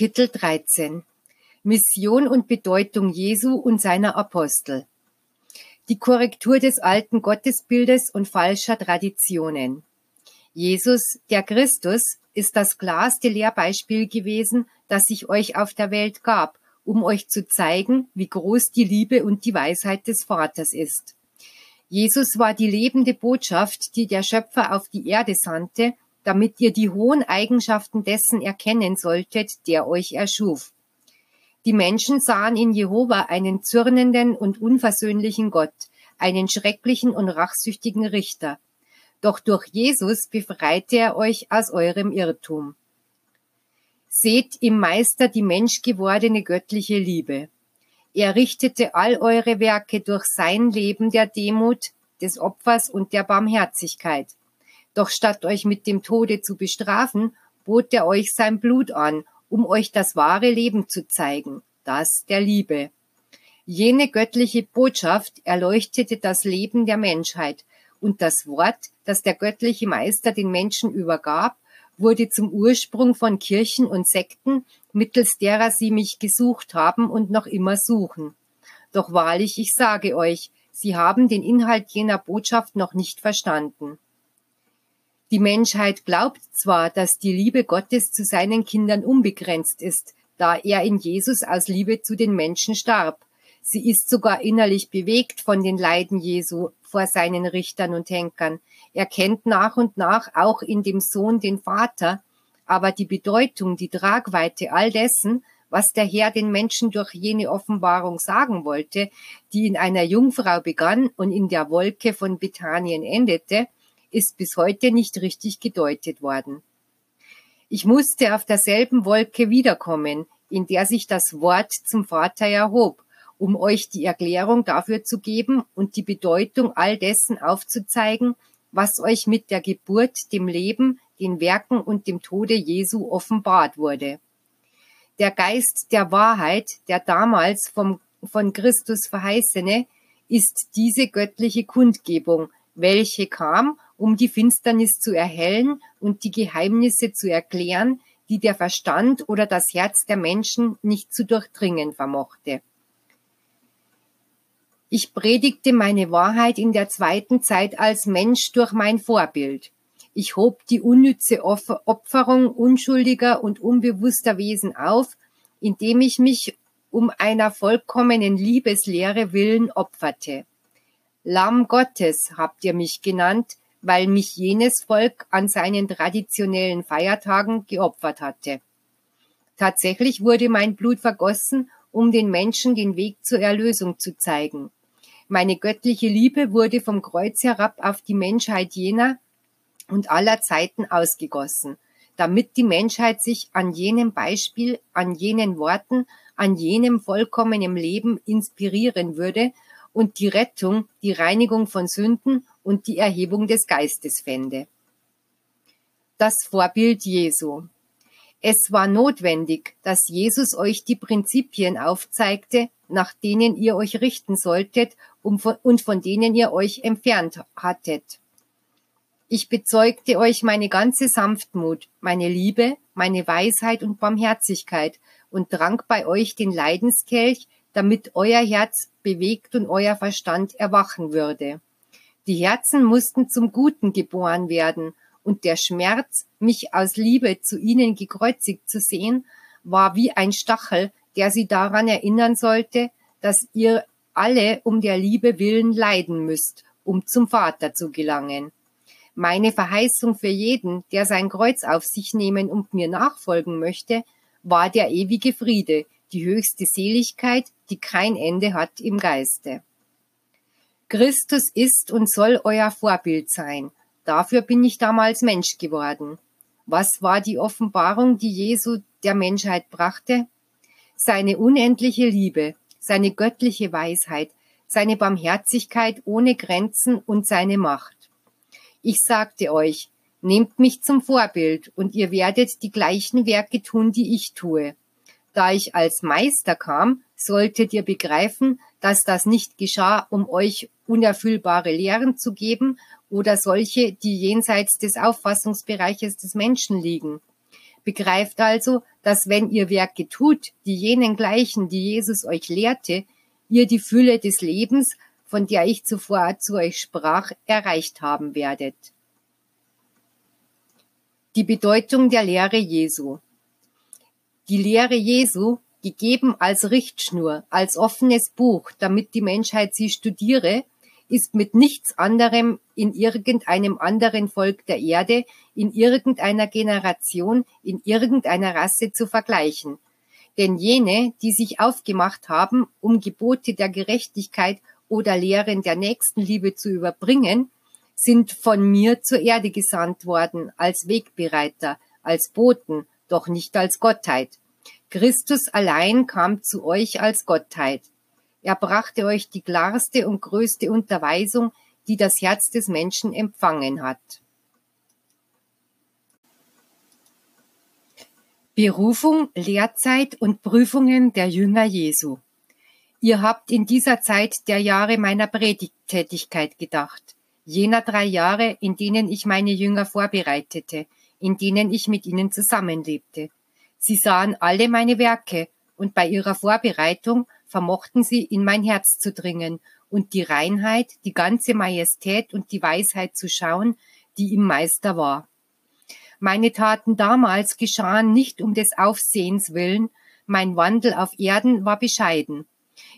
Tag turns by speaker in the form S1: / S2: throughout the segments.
S1: Kapitel 13 Mission und Bedeutung Jesu und seiner Apostel. Die Korrektur des alten Gottesbildes und falscher Traditionen. Jesus, der Christus, ist das klarste Lehrbeispiel gewesen, das sich euch auf der Welt gab, um euch zu zeigen, wie groß die Liebe und die Weisheit des Vaters ist. Jesus war die lebende Botschaft, die der Schöpfer auf die Erde sandte, damit ihr die hohen Eigenschaften dessen erkennen solltet, der euch erschuf. Die Menschen sahen in Jehova einen zürnenden und unversöhnlichen Gott, einen schrecklichen und rachsüchtigen Richter. Doch durch Jesus befreite er euch aus eurem Irrtum. Seht im Meister die menschgewordene göttliche Liebe. Er richtete all eure Werke durch sein Leben der Demut, des Opfers und der Barmherzigkeit. Doch statt euch mit dem Tode zu bestrafen, bot er euch sein Blut an, um euch das wahre Leben zu zeigen, das der Liebe. Jene göttliche Botschaft erleuchtete das Leben der Menschheit, und das Wort, das der göttliche Meister den Menschen übergab, wurde zum Ursprung von Kirchen und Sekten, mittels derer sie mich gesucht haben und noch immer suchen. Doch wahrlich, ich sage euch, sie haben den Inhalt jener Botschaft noch nicht verstanden. Die Menschheit glaubt zwar, dass die Liebe Gottes zu seinen Kindern unbegrenzt ist, da er in Jesus aus Liebe zu den Menschen starb. Sie ist sogar innerlich bewegt von den Leiden Jesu vor seinen Richtern und Henkern. Er kennt nach und nach auch in dem Sohn den Vater, aber die Bedeutung, die Tragweite all dessen, was der Herr den Menschen durch jene Offenbarung sagen wollte, die in einer Jungfrau begann und in der Wolke von Bethanien endete, ist bis heute nicht richtig gedeutet worden. Ich musste auf derselben Wolke wiederkommen, in der sich das Wort zum Vater erhob, um euch die Erklärung dafür zu geben und die Bedeutung all dessen aufzuzeigen, was euch mit der Geburt, dem Leben, den Werken und dem Tode Jesu offenbart wurde. Der Geist der Wahrheit, der damals vom, von Christus verheißene, ist diese göttliche Kundgebung, welche kam um die Finsternis zu erhellen und die Geheimnisse zu erklären, die der Verstand oder das Herz der Menschen nicht zu durchdringen vermochte. Ich predigte meine Wahrheit in der zweiten Zeit als Mensch durch mein Vorbild. Ich hob die unnütze Opferung unschuldiger und unbewusster Wesen auf, indem ich mich um einer vollkommenen Liebeslehre willen opferte. Lamm Gottes habt ihr mich genannt, weil mich jenes Volk an seinen traditionellen Feiertagen geopfert hatte. Tatsächlich wurde mein Blut vergossen, um den Menschen den Weg zur Erlösung zu zeigen. Meine göttliche Liebe wurde vom Kreuz herab auf die Menschheit jener und aller Zeiten ausgegossen, damit die Menschheit sich an jenem Beispiel, an jenen Worten, an jenem vollkommenen Leben inspirieren würde und die Rettung, die Reinigung von Sünden und die Erhebung des Geistes fände. Das Vorbild Jesu. Es war notwendig, dass Jesus euch die Prinzipien aufzeigte, nach denen ihr euch richten solltet und von denen ihr euch entfernt hattet. Ich bezeugte euch meine ganze Sanftmut, meine Liebe, meine Weisheit und Barmherzigkeit und trank bei euch den Leidenskelch, damit euer Herz bewegt und euer Verstand erwachen würde. Die Herzen mussten zum Guten geboren werden, und der Schmerz, mich aus Liebe zu ihnen gekreuzigt zu sehen, war wie ein Stachel, der sie daran erinnern sollte, dass ihr alle um der Liebe willen leiden müsst, um zum Vater zu gelangen. Meine Verheißung für jeden, der sein Kreuz auf sich nehmen und mir nachfolgen möchte, war der ewige Friede, die höchste Seligkeit, die kein Ende hat im Geiste. Christus ist und soll euer Vorbild sein. Dafür bin ich damals Mensch geworden. Was war die Offenbarung, die Jesu der Menschheit brachte? Seine unendliche Liebe, seine göttliche Weisheit, seine Barmherzigkeit ohne Grenzen und seine Macht. Ich sagte euch, nehmt mich zum Vorbild und ihr werdet die gleichen Werke tun, die ich tue. Da ich als Meister kam, solltet ihr begreifen, dass das nicht geschah, um euch unerfüllbare Lehren zu geben oder solche, die jenseits des Auffassungsbereiches des Menschen liegen. Begreift also, dass wenn ihr Werke tut, die jenen gleichen, die Jesus euch lehrte, ihr die Fülle des Lebens, von der ich zuvor zu euch sprach, erreicht haben werdet. Die Bedeutung der Lehre Jesu. Die Lehre Jesu, gegeben als Richtschnur, als offenes Buch, damit die Menschheit sie studiere, ist mit nichts anderem in irgendeinem anderen Volk der Erde, in irgendeiner Generation, in irgendeiner Rasse zu vergleichen. Denn jene, die sich aufgemacht haben, um Gebote der Gerechtigkeit oder Lehren der Nächstenliebe zu überbringen, sind von mir zur Erde gesandt worden als Wegbereiter, als Boten, doch nicht als Gottheit. Christus allein kam zu euch als Gottheit. Er brachte euch die klarste und größte Unterweisung, die das Herz des Menschen empfangen hat. Berufung, Lehrzeit und Prüfungen der Jünger Jesu. Ihr habt in dieser Zeit der Jahre meiner Predigttätigkeit gedacht, jener drei Jahre, in denen ich meine Jünger vorbereitete, in denen ich mit ihnen zusammenlebte. Sie sahen alle meine Werke, und bei ihrer Vorbereitung vermochten sie in mein Herz zu dringen und die Reinheit, die ganze Majestät und die Weisheit zu schauen, die im Meister war. Meine Taten damals geschahen nicht um des Aufsehens willen, mein Wandel auf Erden war bescheiden.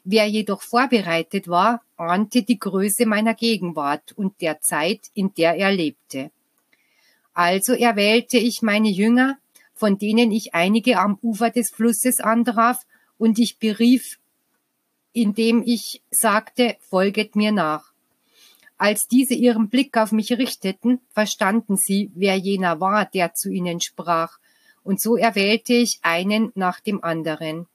S1: Wer jedoch vorbereitet war, ahnte die Größe meiner Gegenwart und der Zeit, in der er lebte. Also erwählte ich meine Jünger, von denen ich einige am Ufer des Flusses antraf, und ich berief indem ich sagte, folget mir nach. Als diese ihren Blick auf mich richteten, verstanden sie, wer jener war, der zu ihnen sprach, und so erwählte ich einen nach dem anderen.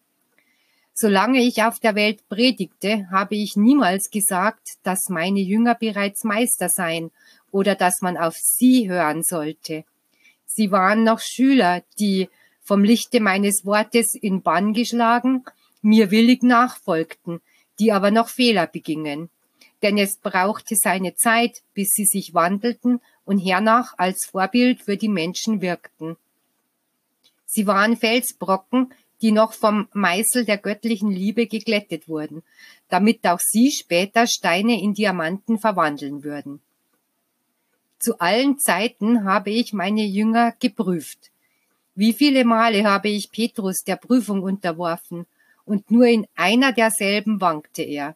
S1: Solange ich auf der Welt predigte, habe ich niemals gesagt, dass meine Jünger bereits Meister seien oder dass man auf sie hören sollte. Sie waren noch Schüler, die vom Lichte meines Wortes in Bann geschlagen mir willig nachfolgten, die aber noch Fehler begingen. Denn es brauchte seine Zeit, bis sie sich wandelten und hernach als Vorbild für die Menschen wirkten. Sie waren Felsbrocken, die noch vom Meißel der göttlichen Liebe geglättet wurden, damit auch sie später Steine in Diamanten verwandeln würden. Zu allen Zeiten habe ich meine Jünger geprüft. Wie viele Male habe ich Petrus der Prüfung unterworfen und nur in einer derselben wankte er.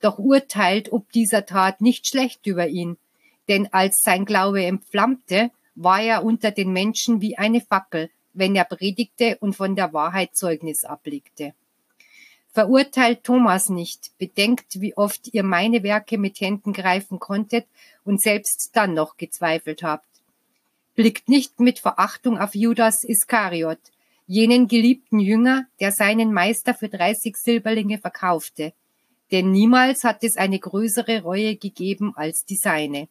S1: Doch urteilt ob dieser Tat nicht schlecht über ihn, denn als sein Glaube entflammte, war er unter den Menschen wie eine Fackel, wenn er predigte und von der Wahrheit Zeugnis ablegte. Verurteilt Thomas nicht, bedenkt, wie oft ihr meine Werke mit Händen greifen konntet und selbst dann noch gezweifelt habt. Blickt nicht mit Verachtung auf Judas Iskariot, jenen geliebten Jünger, der seinen Meister für 30 Silberlinge verkaufte. Denn niemals hat es eine größere Reue gegeben als die seine.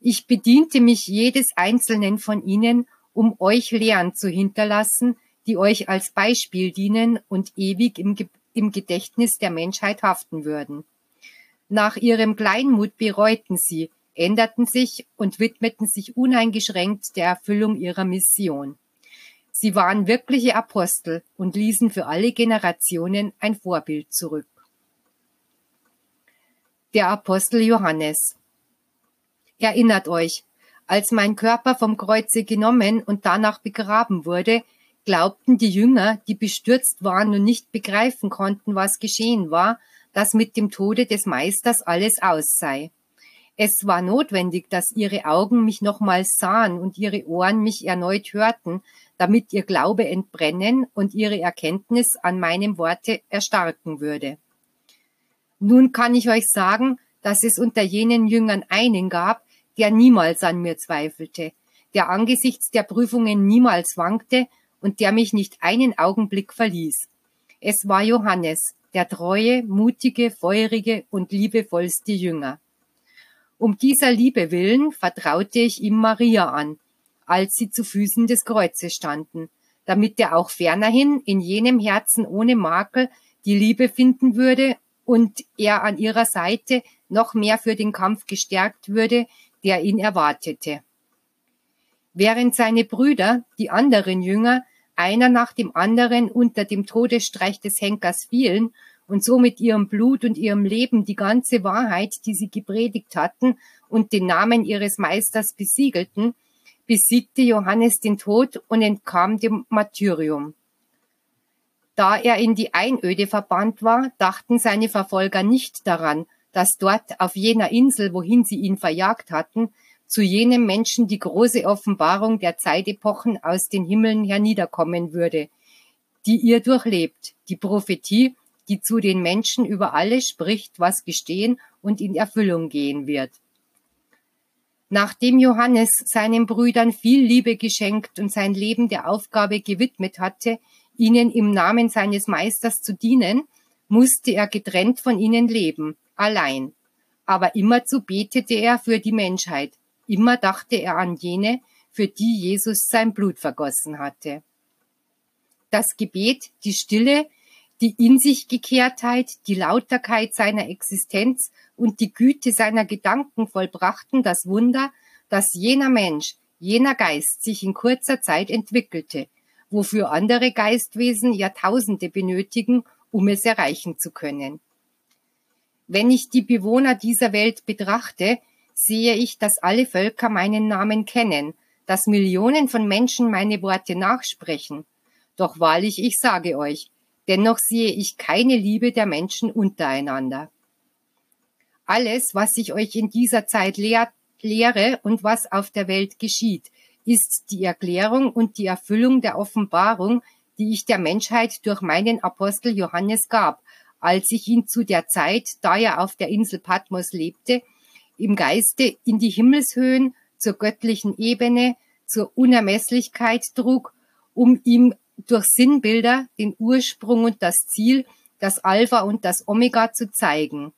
S1: Ich bediente mich jedes einzelnen von ihnen, um euch Lehren zu hinterlassen, die euch als Beispiel dienen und ewig im, im Gedächtnis der Menschheit haften würden. Nach ihrem Kleinmut bereuten sie, änderten sich und widmeten sich uneingeschränkt der Erfüllung ihrer Mission. Sie waren wirkliche Apostel und ließen für alle Generationen ein Vorbild zurück. Der Apostel Johannes. Erinnert euch, als mein Körper vom Kreuze genommen und danach begraben wurde, glaubten die Jünger, die bestürzt waren und nicht begreifen konnten, was geschehen war, dass mit dem Tode des Meisters alles aus sei. Es war notwendig, dass ihre Augen mich nochmals sahen und ihre Ohren mich erneut hörten, damit ihr Glaube entbrennen und ihre Erkenntnis an meinem Worte erstarken würde. Nun kann ich euch sagen, dass es unter jenen Jüngern einen gab, der niemals an mir zweifelte, der angesichts der Prüfungen niemals wankte und der mich nicht einen Augenblick verließ. Es war Johannes, der treue, mutige, feurige und liebevollste Jünger. Um dieser Liebe willen vertraute ich ihm Maria an, als sie zu Füßen des Kreuzes standen, damit er auch fernerhin in jenem Herzen ohne Makel die Liebe finden würde und er an ihrer Seite noch mehr für den Kampf gestärkt würde, der ihn erwartete. Während seine Brüder, die anderen Jünger, einer nach dem anderen unter dem Todesstreich des Henkers fielen und so mit ihrem Blut und ihrem Leben die ganze Wahrheit, die sie gepredigt hatten und den Namen ihres Meisters besiegelten, besiegte Johannes den Tod und entkam dem Martyrium. Da er in die Einöde verbannt war, dachten seine Verfolger nicht daran, dass dort auf jener Insel, wohin sie ihn verjagt hatten, zu jenem Menschen die große Offenbarung der Zeitepochen aus den Himmeln herniederkommen würde, die ihr durchlebt, die Prophetie, die zu den Menschen über alles spricht, was gestehen und in Erfüllung gehen wird. Nachdem Johannes seinen Brüdern viel Liebe geschenkt und sein Leben der Aufgabe gewidmet hatte, ihnen im Namen seines Meisters zu dienen, musste er getrennt von ihnen leben, allein. Aber immerzu betete er für die Menschheit, immer dachte er an jene, für die Jesus sein Blut vergossen hatte. Das Gebet, die Stille, die In sich Gekehrtheit, die Lauterkeit seiner Existenz und die Güte seiner Gedanken vollbrachten das Wunder, dass jener Mensch, jener Geist sich in kurzer Zeit entwickelte, wofür andere Geistwesen Jahrtausende benötigen, um es erreichen zu können. Wenn ich die Bewohner dieser Welt betrachte, sehe ich, dass alle Völker meinen Namen kennen, dass Millionen von Menschen meine Worte nachsprechen. Doch wahrlich, ich sage euch, dennoch sehe ich keine Liebe der Menschen untereinander. Alles, was ich euch in dieser Zeit lehr lehre und was auf der Welt geschieht, ist die Erklärung und die Erfüllung der Offenbarung, die ich der Menschheit durch meinen Apostel Johannes gab, als ich ihn zu der Zeit, da er auf der Insel Patmos lebte, im Geiste in die Himmelshöhen, zur göttlichen Ebene, zur Unermesslichkeit trug, um ihm durch Sinnbilder den Ursprung und das Ziel, das Alpha und das Omega zu zeigen.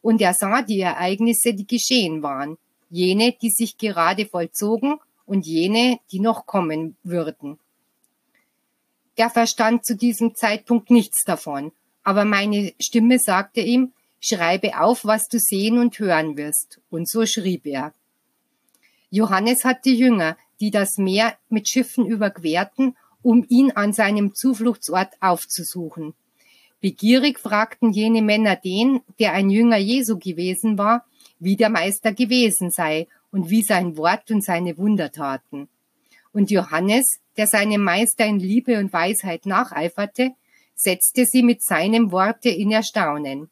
S1: Und er sah die Ereignisse, die geschehen waren, jene, die sich gerade vollzogen und jene, die noch kommen würden. Er verstand zu diesem Zeitpunkt nichts davon, aber meine Stimme sagte ihm, schreibe auf, was du sehen und hören wirst. Und so schrieb er. Johannes hatte Jünger, die das Meer mit Schiffen überquerten, um ihn an seinem Zufluchtsort aufzusuchen. Begierig fragten jene Männer den, der ein Jünger Jesu gewesen war, wie der Meister gewesen sei und wie sein Wort und seine Wunder taten. Und Johannes, der seinem Meister in Liebe und Weisheit nacheiferte, setzte sie mit seinem Worte in Erstaunen.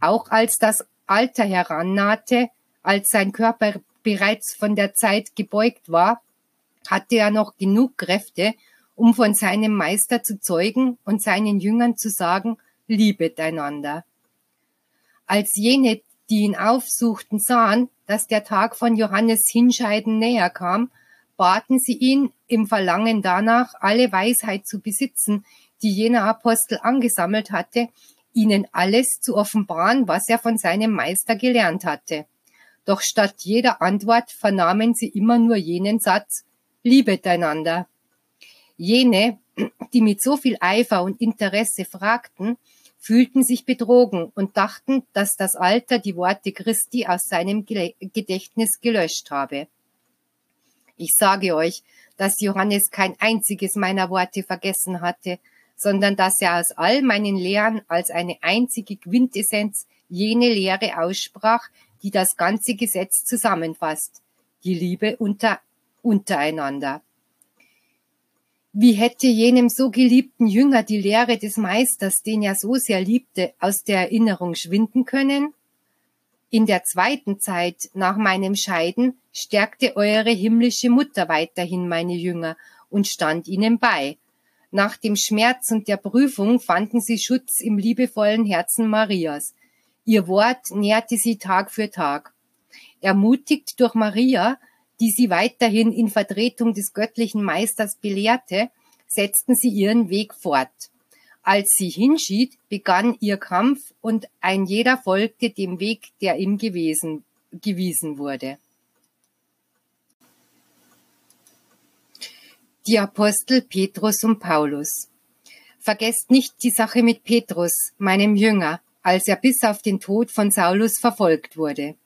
S1: Auch als das Alter herannahte, als sein Körper bereits von der Zeit gebeugt war, hatte er noch genug Kräfte, um von seinem Meister zu zeugen und seinen Jüngern zu sagen, liebet einander. Als jene, die ihn aufsuchten, sahen, dass der Tag von Johannes Hinscheiden näher kam, baten sie ihn im Verlangen danach, alle Weisheit zu besitzen, die jener Apostel angesammelt hatte, ihnen alles zu offenbaren, was er von seinem Meister gelernt hatte. Doch statt jeder Antwort vernahmen sie immer nur jenen Satz, liebet einander. Jene, die mit so viel Eifer und Interesse fragten, fühlten sich betrogen und dachten, dass das Alter die Worte Christi aus seinem Gedächtnis gelöscht habe. Ich sage euch, dass Johannes kein einziges meiner Worte vergessen hatte, sondern dass er aus all meinen Lehren als eine einzige Quintessenz jene Lehre aussprach, die das ganze Gesetz zusammenfasst, die Liebe unter, untereinander. Wie hätte jenem so geliebten Jünger die Lehre des Meisters, den er so sehr liebte, aus der Erinnerung schwinden können? In der zweiten Zeit nach meinem Scheiden stärkte eure himmlische Mutter weiterhin meine Jünger und stand ihnen bei. Nach dem Schmerz und der Prüfung fanden sie Schutz im liebevollen Herzen Marias. Ihr Wort nährte sie Tag für Tag. Ermutigt durch Maria die sie weiterhin in Vertretung des göttlichen Meisters belehrte, setzten sie ihren Weg fort. Als sie hinschied, begann ihr Kampf und ein jeder folgte dem Weg, der ihm gewesen, gewiesen wurde. Die Apostel Petrus und Paulus. Vergesst nicht die Sache mit Petrus, meinem Jünger, als er bis auf den Tod von Saulus verfolgt wurde.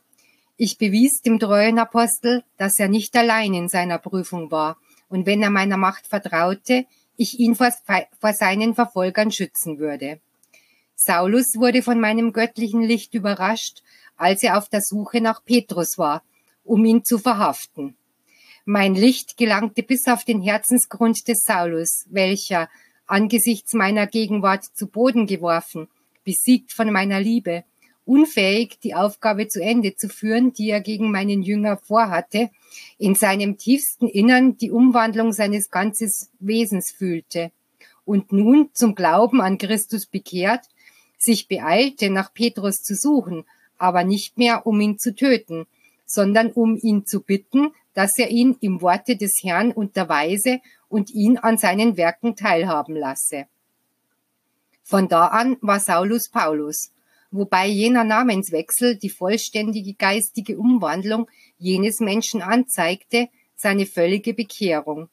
S1: Ich bewies dem treuen Apostel, dass er nicht allein in seiner Prüfung war, und wenn er meiner Macht vertraute, ich ihn vor, vor seinen Verfolgern schützen würde. Saulus wurde von meinem göttlichen Licht überrascht, als er auf der Suche nach Petrus war, um ihn zu verhaften. Mein Licht gelangte bis auf den Herzensgrund des Saulus, welcher, angesichts meiner Gegenwart zu Boden geworfen, besiegt von meiner Liebe, unfähig, die Aufgabe zu Ende zu führen, die er gegen meinen Jünger vorhatte, in seinem tiefsten Innern die Umwandlung seines ganzen Wesens fühlte und nun zum Glauben an Christus bekehrt, sich beeilte, nach Petrus zu suchen, aber nicht mehr, um ihn zu töten, sondern um ihn zu bitten, dass er ihn im Worte des Herrn unterweise und ihn an seinen Werken teilhaben lasse. Von da an war Saulus Paulus, wobei jener Namenswechsel die vollständige geistige Umwandlung jenes Menschen anzeigte, seine völlige Bekehrung.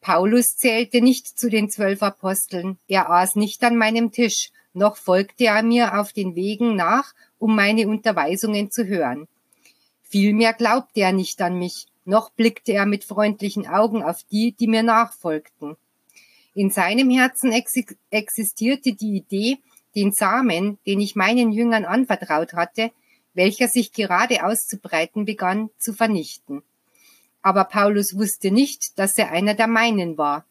S1: Paulus zählte nicht zu den zwölf Aposteln, er aß nicht an meinem Tisch, noch folgte er mir auf den Wegen nach, um meine Unterweisungen zu hören. Vielmehr glaubte er nicht an mich, noch blickte er mit freundlichen Augen auf die, die mir nachfolgten. In seinem Herzen existierte die Idee, den Samen, den ich meinen Jüngern anvertraut hatte, welcher sich gerade auszubreiten begann, zu vernichten. Aber Paulus wusste nicht, dass er einer der meinen war.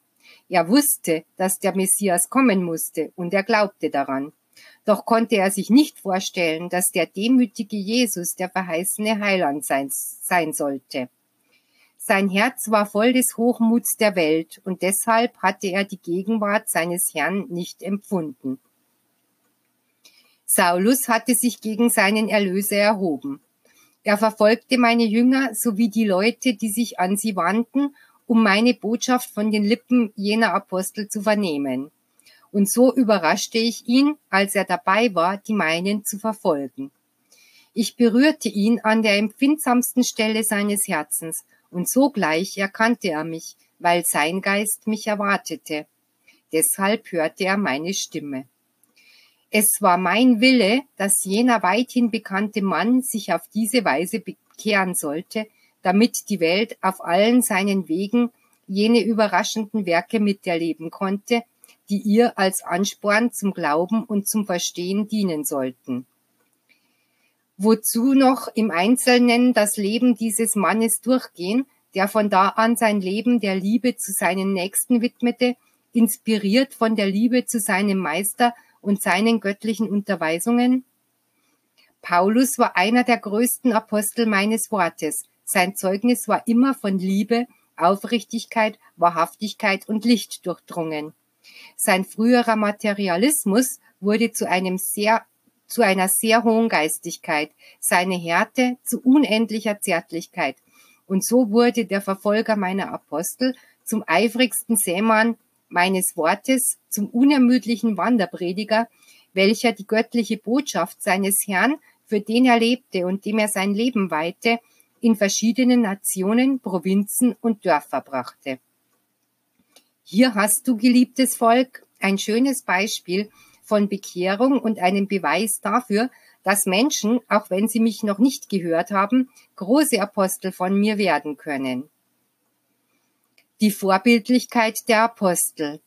S1: Er wusste, dass der Messias kommen musste, und er glaubte daran. Doch konnte er sich nicht vorstellen, dass der demütige Jesus der verheißene Heiland sein, sein sollte. Sein Herz war voll des Hochmuts der Welt, und deshalb hatte er die Gegenwart seines Herrn nicht empfunden. Saulus hatte sich gegen seinen Erlöser erhoben. Er verfolgte meine Jünger sowie die Leute, die sich an sie wandten, um meine Botschaft von den Lippen jener Apostel zu vernehmen. Und so überraschte ich ihn, als er dabei war, die meinen zu verfolgen. Ich berührte ihn an der empfindsamsten Stelle seines Herzens, und sogleich erkannte er mich, weil sein Geist mich erwartete. Deshalb hörte er meine Stimme. Es war mein Wille, dass jener weithin bekannte Mann sich auf diese Weise bekehren sollte, damit die Welt auf allen seinen Wegen jene überraschenden Werke miterleben konnte, die ihr als Ansporn zum Glauben und zum Verstehen dienen sollten. Wozu noch im Einzelnen das Leben dieses Mannes durchgehen, der von da an sein Leben der Liebe zu seinen Nächsten widmete, inspiriert von der Liebe zu seinem Meister und seinen göttlichen Unterweisungen? Paulus war einer der größten Apostel meines Wortes. Sein Zeugnis war immer von Liebe, Aufrichtigkeit, Wahrhaftigkeit und Licht durchdrungen. Sein früherer Materialismus wurde zu einem sehr zu einer sehr hohen Geistigkeit, seine Härte zu unendlicher Zärtlichkeit. Und so wurde der Verfolger meiner Apostel zum eifrigsten Sämann meines Wortes zum unermüdlichen Wanderprediger, welcher die göttliche Botschaft seines Herrn, für den er lebte und dem er sein Leben weihte, in verschiedenen Nationen, Provinzen und Dörfer brachte. Hier hast du, geliebtes Volk, ein schönes Beispiel von Bekehrung und einen Beweis dafür, dass Menschen, auch wenn sie mich noch nicht gehört haben, große Apostel von mir werden können die Vorbildlichkeit der Apostel.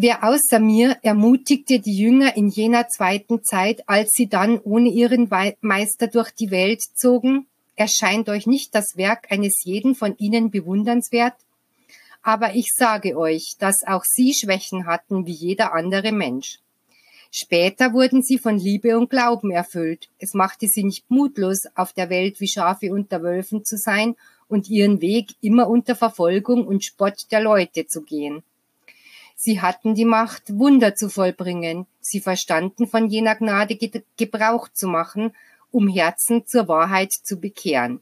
S1: Wer außer mir ermutigte die Jünger in jener zweiten Zeit, als sie dann ohne ihren Meister durch die Welt zogen? Erscheint euch nicht das Werk eines jeden von ihnen bewundernswert? Aber ich sage euch, dass auch sie Schwächen hatten wie jeder andere Mensch. Später wurden sie von Liebe und Glauben erfüllt. Es machte sie nicht mutlos, auf der Welt wie Schafe unter Wölfen zu sein und ihren Weg immer unter Verfolgung und Spott der Leute zu gehen. Sie hatten die Macht, Wunder zu vollbringen. Sie verstanden von jener Gnade Gebrauch zu machen, um Herzen zur Wahrheit zu bekehren.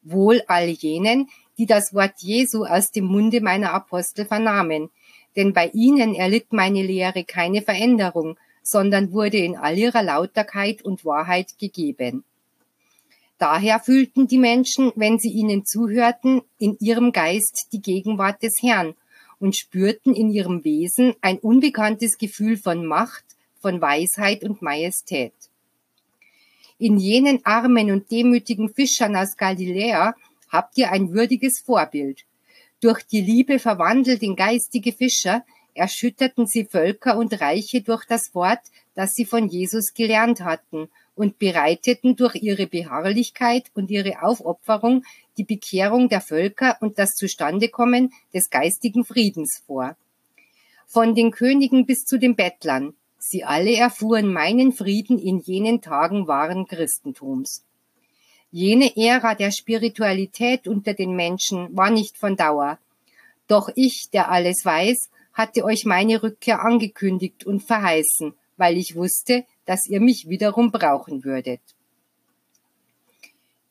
S1: Wohl all jenen, die das Wort Jesu aus dem Munde meiner Apostel vernahmen, denn bei ihnen erlitt meine Lehre keine Veränderung, sondern wurde in all ihrer Lauterkeit und Wahrheit gegeben. Daher fühlten die Menschen, wenn sie ihnen zuhörten, in ihrem Geist die Gegenwart des Herrn und spürten in ihrem Wesen ein unbekanntes Gefühl von Macht, von Weisheit und Majestät. In jenen armen und demütigen Fischern aus Galiläa habt ihr ein würdiges Vorbild. Durch die Liebe verwandelt in geistige Fischer, erschütterten sie Völker und Reiche durch das Wort, das sie von Jesus gelernt hatten und bereiteten durch ihre Beharrlichkeit und ihre Aufopferung die Bekehrung der Völker und das Zustandekommen des geistigen Friedens vor. Von den Königen bis zu den Bettlern, sie alle erfuhren meinen Frieden in jenen Tagen wahren Christentums. Jene Ära der Spiritualität unter den Menschen war nicht von Dauer. Doch ich, der alles weiß, hatte euch meine Rückkehr angekündigt und verheißen, weil ich wusste, dass ihr mich wiederum brauchen würdet.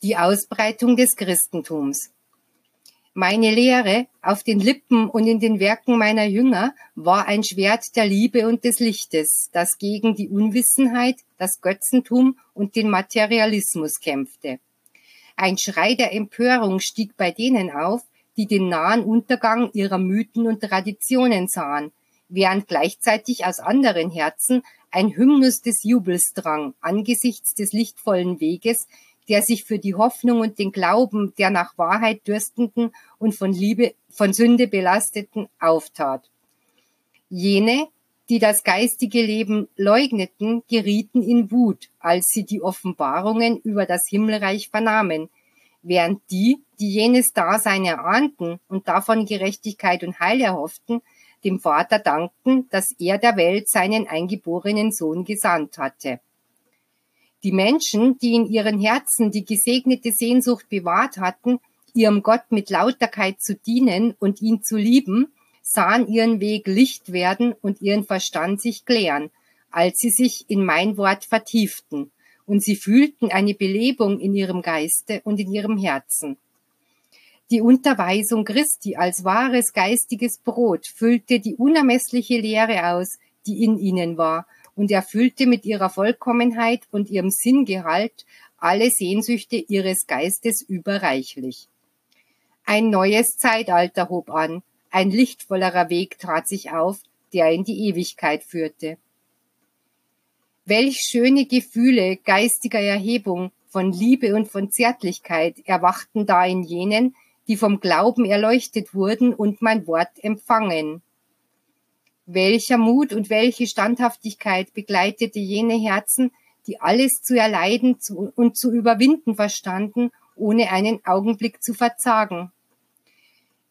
S1: Die Ausbreitung des Christentums. Meine Lehre auf den Lippen und in den Werken meiner Jünger war ein Schwert der Liebe und des Lichtes, das gegen die Unwissenheit, das Götzentum und den Materialismus kämpfte. Ein Schrei der Empörung stieg bei denen auf, die den nahen Untergang ihrer Mythen und Traditionen sahen, während gleichzeitig aus anderen Herzen ein Hymnus des Jubels drang angesichts des lichtvollen Weges, der sich für die Hoffnung und den Glauben der nach Wahrheit dürstenden und von Liebe, von Sünde belasteten auftat. Jene, die das geistige Leben leugneten, gerieten in Wut, als sie die Offenbarungen über das Himmelreich vernahmen, während die, die jenes Dasein erahnten und davon Gerechtigkeit und Heil erhofften, dem Vater dankten, dass er der Welt seinen eingeborenen Sohn gesandt hatte. Die Menschen, die in ihren Herzen die gesegnete Sehnsucht bewahrt hatten, ihrem Gott mit Lauterkeit zu dienen und ihn zu lieben, sahen ihren Weg Licht werden und ihren Verstand sich klären, als sie sich in mein Wort vertieften und sie fühlten eine Belebung in ihrem Geiste und in ihrem Herzen. Die Unterweisung Christi als wahres geistiges Brot füllte die unermessliche Lehre aus, die in ihnen war, und erfüllte mit ihrer Vollkommenheit und ihrem Sinngehalt alle Sehnsüchte ihres Geistes überreichlich. Ein neues Zeitalter hob an, ein lichtvollerer Weg trat sich auf, der in die Ewigkeit führte. Welch schöne Gefühle geistiger Erhebung, von Liebe und von Zärtlichkeit erwachten da in jenen, die vom Glauben erleuchtet wurden und mein Wort empfangen. Welcher Mut und welche Standhaftigkeit begleitete jene Herzen, die alles zu erleiden und zu überwinden verstanden, ohne einen Augenblick zu verzagen.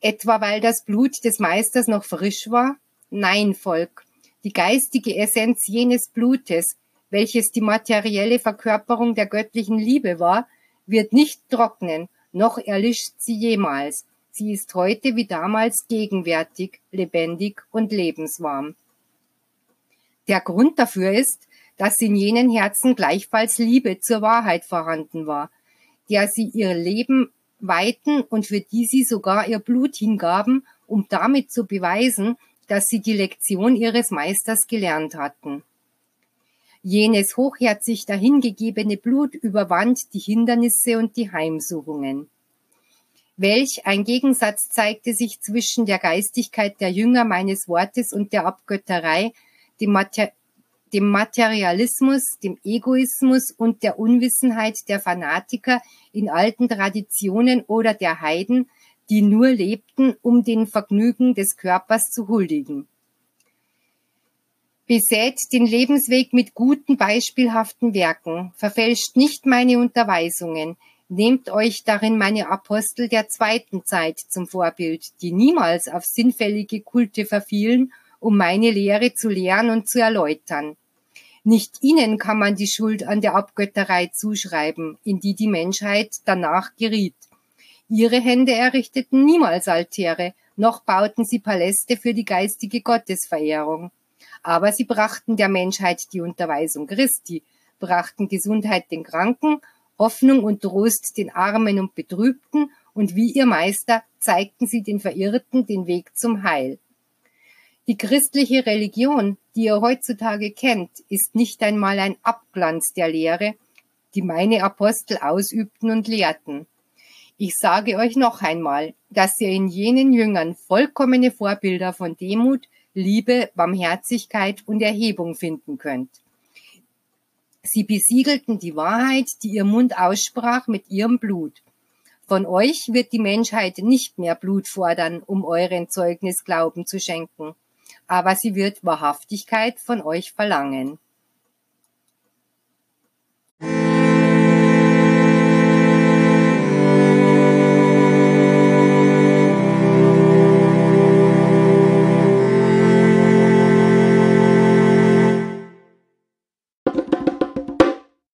S1: Etwa weil das Blut des Meisters noch frisch war? Nein, Volk. Die geistige Essenz jenes Blutes, welches die materielle Verkörperung der göttlichen Liebe war, wird nicht trocknen, noch erlischt sie jemals. Sie ist heute wie damals gegenwärtig, lebendig und lebenswarm. Der Grund dafür ist, dass in jenen Herzen gleichfalls Liebe zur Wahrheit vorhanden war, der sie ihr Leben weiten und für die sie sogar ihr Blut hingaben, um damit zu beweisen, dass sie die Lektion ihres Meisters gelernt hatten. Jenes hochherzig dahingegebene Blut überwand die Hindernisse und die Heimsuchungen. Welch ein Gegensatz zeigte sich zwischen der Geistigkeit der Jünger meines Wortes und der Abgötterei, dem, Mater dem Materialismus, dem Egoismus und der Unwissenheit der Fanatiker in alten Traditionen oder der Heiden, die nur lebten, um den Vergnügen des Körpers zu huldigen. Besät den Lebensweg mit guten, beispielhaften Werken, verfälscht nicht meine Unterweisungen, nehmt euch darin meine Apostel der zweiten Zeit zum Vorbild, die niemals auf sinnfällige Kulte verfielen, um meine Lehre zu lehren und zu erläutern. Nicht ihnen kann man die Schuld an der Abgötterei zuschreiben, in die die Menschheit danach geriet. Ihre Hände errichteten niemals Altäre, noch bauten sie Paläste für die geistige Gottesverehrung aber sie brachten der Menschheit die Unterweisung Christi, brachten Gesundheit den Kranken, Hoffnung und Trost den Armen und Betrübten, und wie ihr Meister zeigten sie den Verirrten den Weg zum Heil. Die christliche Religion, die ihr heutzutage kennt, ist nicht einmal ein Abglanz der Lehre, die meine Apostel ausübten und lehrten. Ich sage euch noch einmal, dass ihr in jenen Jüngern vollkommene Vorbilder von Demut, Liebe, Barmherzigkeit und Erhebung finden könnt. Sie besiegelten die Wahrheit, die ihr Mund aussprach, mit ihrem Blut. Von euch wird die Menschheit nicht mehr Blut fordern, um euren Zeugnis Glauben zu schenken, aber sie wird Wahrhaftigkeit von euch verlangen.